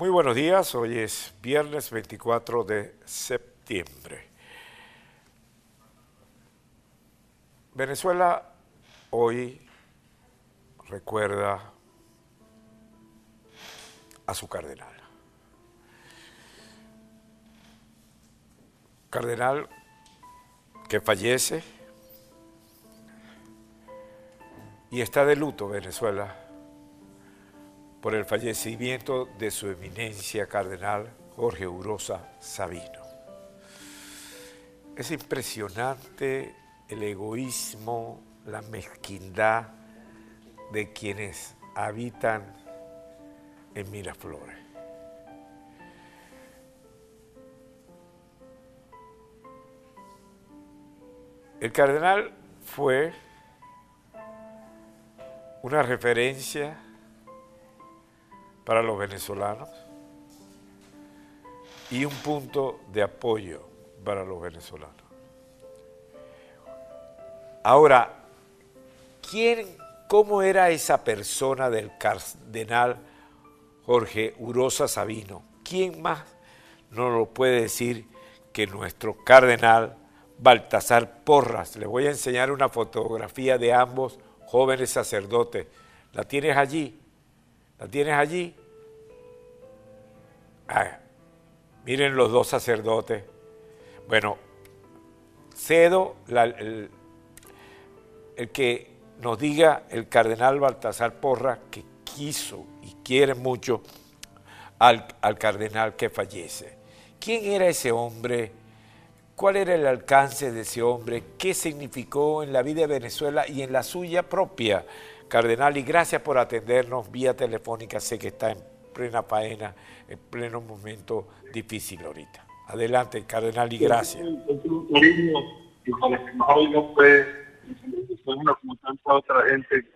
Muy buenos días, hoy es viernes 24 de septiembre. Venezuela hoy recuerda a su cardenal. Cardenal que fallece y está de luto Venezuela por el fallecimiento de su eminencia cardenal Jorge Urosa Sabino. Es impresionante el egoísmo, la mezquindad de quienes habitan en Miraflores. El cardenal fue una referencia para los venezolanos y un punto de apoyo para los venezolanos. Ahora, ¿quién, cómo era esa persona del cardenal Jorge Urosa Sabino? ¿Quién más nos lo puede decir que nuestro cardenal Baltasar Porras? Le voy a enseñar una fotografía de ambos jóvenes sacerdotes. ¿La tienes allí? ¿La tienes allí? Ah, miren los dos sacerdotes. Bueno, cedo el, que nos diga el cardenal Baltasar Porra que quiso y quiere mucho al, al cardenal que fallece. ¿Quién era ese hombre? ¿Cuál era el alcance de ese hombre? ¿Qué significó en la vida de Venezuela y en la suya propia? Cardenal, y gracias por atendernos vía telefónica. Sé que está en plena faena, en pleno momento difícil ahorita. Adelante, cardenal, y gracias. Y hoy no fue como tanta otra gente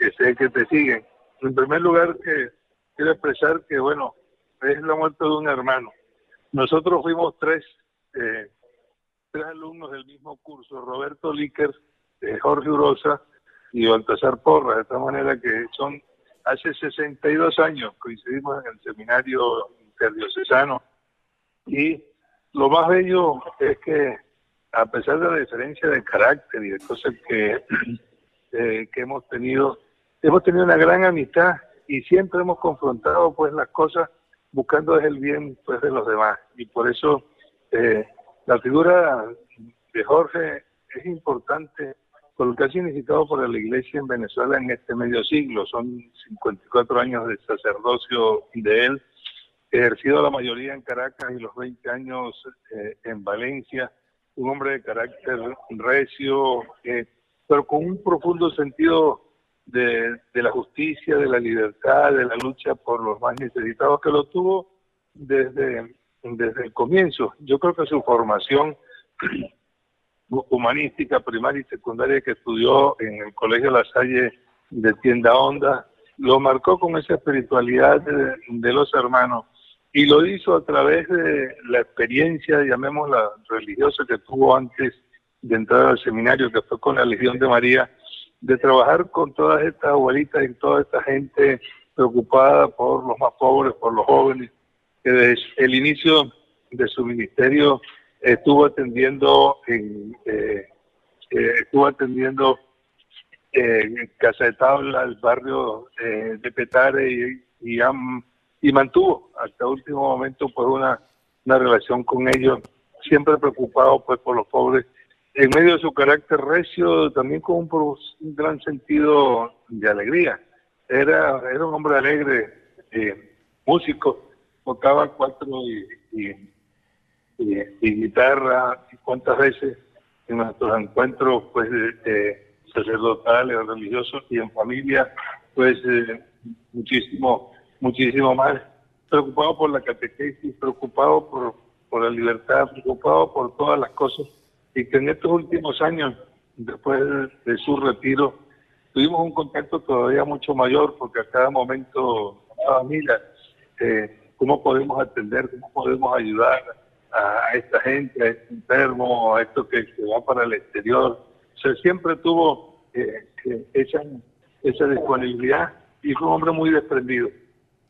que sé que te siguen. En primer lugar, que quiero expresar que, bueno, es la muerte de un hermano. Nosotros fuimos tres, eh, tres alumnos del mismo curso, Roberto Líquer, eh, Jorge Urosa y Baltasar Porra, de tal manera que son hace 62 años coincidimos en el seminario interdiocesano y lo más bello es que a pesar de la diferencia de carácter y de cosas que, eh, que hemos tenido, hemos tenido una gran amistad y siempre hemos confrontado pues las cosas buscando el bien pues de los demás. Y por eso eh, la figura de Jorge es importante por lo que ha significado para la Iglesia en Venezuela en este medio siglo. Son 54 años de sacerdocio de él, ejercido la mayoría en Caracas y los 20 años eh, en Valencia. Un hombre de carácter recio, eh, pero con un profundo sentido de, de, la justicia, de la libertad, de la lucha por los más necesitados, que lo tuvo desde, desde el comienzo. Yo creo que su formación humanística primaria y secundaria que estudió en el Colegio La Salle de Tienda Honda, lo marcó con esa espiritualidad de, los hermanos y lo hizo a través de la experiencia, llamémosla religiosa, que tuvo antes de entrar al seminario, que fue con la Legión de María, de trabajar con todas estas abuelitas y toda esta gente preocupada por los más pobres, por los jóvenes, que desde el inicio de su ministerio estuvo atendiendo en eh, eh, estuvo atendiendo en Casa de Tabla, el barrio eh, de Petare y, y, mantuvo hasta último momento pues una, una relación con ellos, siempre preocupado pues por los pobres, en medio de su carácter recio, también con un, gran sentido de alegría. Era, era un hombre alegre, músico, tocaba cuatro y y, guitarra, y cuántas veces en nuestros encuentros pues sacerdotales o religiosos y en familia, pues eh, muchísimo, muchísimo más. Preocupado por la catequesis, preocupado por, por la libertad, preocupado por todas las cosas, y que en estos últimos años, después de, su retiro, tuvimos un contacto todavía mucho mayor, porque a cada momento, a mira, eh, cómo podemos atender, cómo podemos ayudar, a esta gente, a este enfermo, a esto que va para el exterior. O sea, siempre tuvo eh, esa, esa disponibilidad y fue un hombre muy desprendido.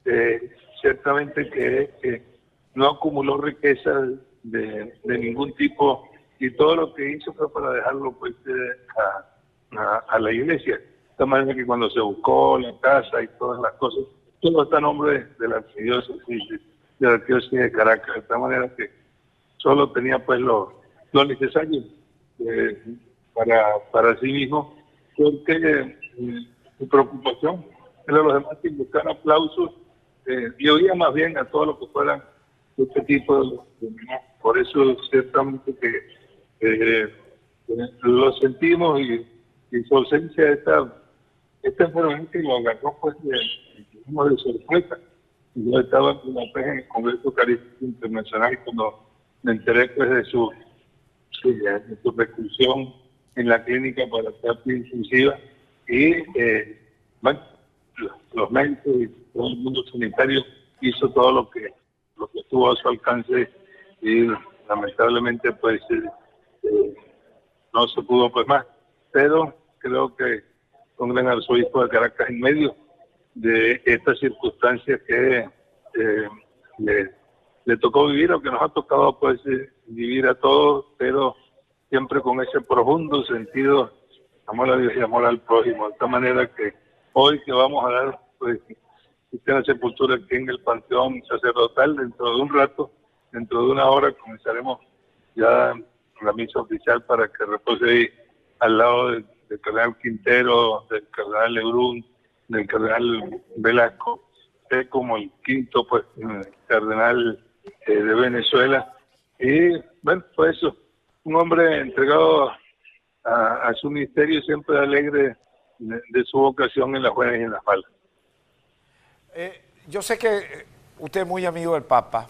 Eh, ciertamente que, no acumuló riqueza de, ningún tipo y todo lo que hizo fue para dejarlo pues a, la iglesia. De esta manera que cuando se buscó la casa y todas las cosas, todo está a nombre de la arquidiócesis de la arquidiócesis de Caracas, de esta manera que solo tenía pues lo, lo necesario eh, para, para sí mismo, porque eh, su preocupación era los demás que buscar aplausos eh, y oía más bien a todo lo que fueran este tipo de, por eso ciertamente que eh, lo sentimos y, su ausencia esta esta enfermedad que lo agarró pues de, de sorpresa. Yo estaba en el Congreso Eucarístico Internacional cuando me enteré pues de su, de su reclusión en la clínica para terapia intensiva y eh, bueno, los médicos y todo el mundo sanitario hizo todo lo que lo que estuvo a su alcance y lamentablemente pues eh, eh, no se pudo pues más. Pero creo que con gran arzobispo de Caracas en medio de estas circunstancias que le le tocó vivir, o que nos ha tocado pues eh, vivir a todos, pero siempre con ese profundo sentido, amor a Dios y amor al prójimo, de esta manera que hoy que vamos a dar pues la sepultura aquí en el Panteón Sacerdotal, dentro de un rato, dentro de una hora comenzaremos ya la misa oficial para que repose ahí al lado del, cardenal Quintero, del cardenal Lebrun, del cardenal Velasco, como el quinto pues cardenal eh, de Venezuela. Y bueno, fue eso, un hombre entregado a, su ministerio siempre alegre de, su vocación en las buenas y en las malas. Eh, yo sé que usted es muy amigo del Papa.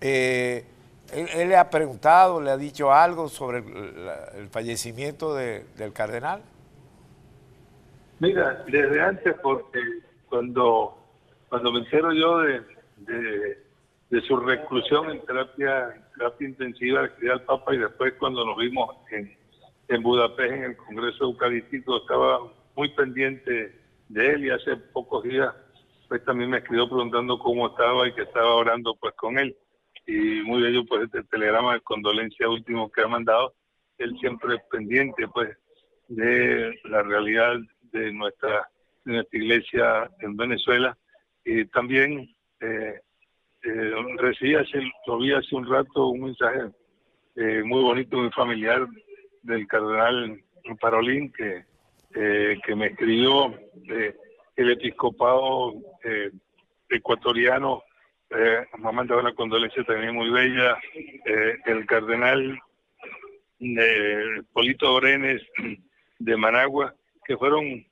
Eh, él, le ha preguntado, le ha dicho algo sobre el, fallecimiento del cardenal. Mira, desde antes, porque cuando, cuando me entero yo de, de su reclusión en terapia, terapia intensiva que al Papa y después cuando nos vimos en, Budapest en el Congreso Eucarístico estaba muy pendiente de él y hace pocos días pues también me escribió preguntando cómo estaba y que estaba orando pues con él. Y muy bello pues este telegrama de condolencia último que ha mandado. Él siempre es pendiente pues de la realidad de nuestra de nuestra iglesia en Venezuela. Y también eh, recibí hace, lo vi hace un rato un mensaje eh, muy bonito, muy familiar del cardenal Parolín que, eh, que me escribió el episcopado eh, ecuatoriano, eh, me ha mandado una condolencia también muy bella, el cardenal Polito Orenes de Managua, que fueron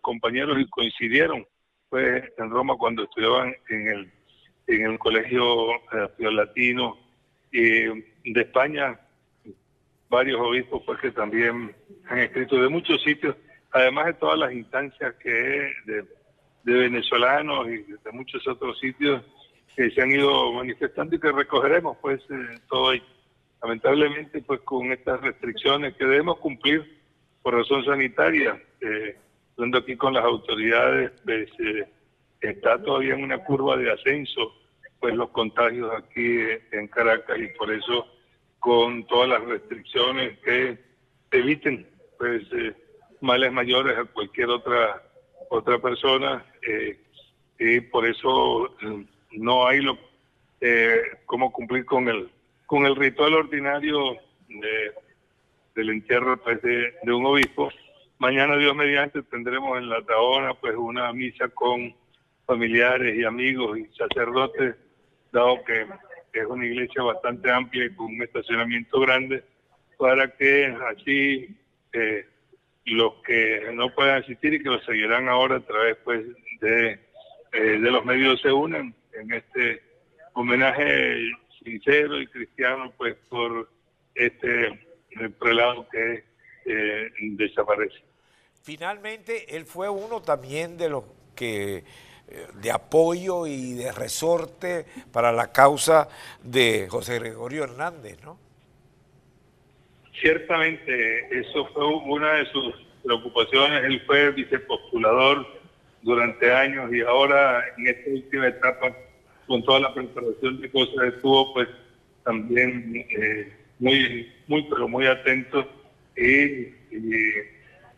compañeros y coincidieron pues en Roma cuando estudiaban en el en el colegio eh, latino y de España varios obispos pues que también han escrito de muchos sitios además de todas las instancias que de, de venezolanos y de muchos otros sitios que se han ido manifestando y que recogeremos pues eh, todo ahí. lamentablemente pues con estas restricciones que debemos cumplir por razón sanitaria eh, aquí con las autoridades pues, eh, está todavía en una curva de ascenso pues los contagios aquí en Caracas y por eso con todas las restricciones que eviten pues eh, males mayores a cualquier otra otra persona eh, y por eso mm, no hay lo eh, cómo cumplir con el con el ritual ordinario del entierro pues, de, de un obispo. Mañana Dios mediante tendremos en la Taona pues una misa con familiares y amigos y sacerdotes, dado que es una iglesia bastante amplia y con un estacionamiento grande, para que así eh, los que no puedan asistir y que lo seguirán ahora a través pues de, eh, de los medios se unan en este homenaje sincero y cristiano pues por este prelado que eh, desaparece. Finalmente, él fue uno también de los que de apoyo y de resorte para la causa de José Gregorio Hernández, ¿no? Ciertamente, eso fue una de sus preocupaciones. Él fue vicepostulador durante años y ahora en esta última etapa con toda la preparación de cosas estuvo pues también eh, muy, muy, pero muy atento y,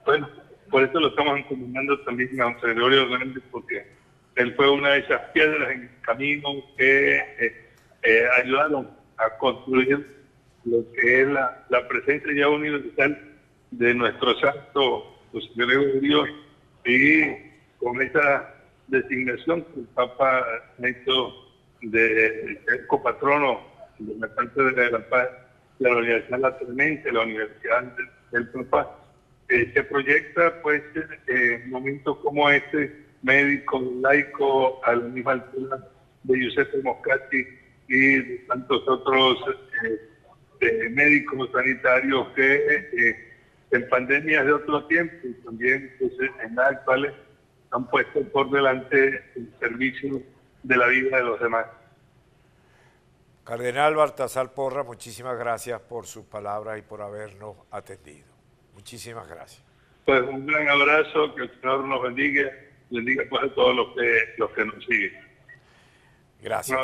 bueno, por eso lo estamos encomendando también a José Gregorio Hernández porque él fue una de esas piedras en el camino que eh, eh, ayudaron a construir lo que es la, presencia ya universal de nuestro santo José Gregorio y con esa designación que el Papa ha hecho de copatrono de la parte de la paz de la Universidad La la Universidad del, Papa, eh, se proyecta pues en momentos como este, médico, laico, a la misma altura de Giuseppe Moscati y de tantos otros eh, médicos sanitarios que eh, en pandemias de otro tiempo y también pues, en las actuales han puesto por delante el servicio de la vida de los demás. Cardenal Baltasar Porra, muchísimas gracias por su palabra y por habernos atendido. Muchísimas gracias. Pues un gran abrazo, que el Señor nos bendiga, bendiga pues a todos los que, los que nos siguen. Gracias.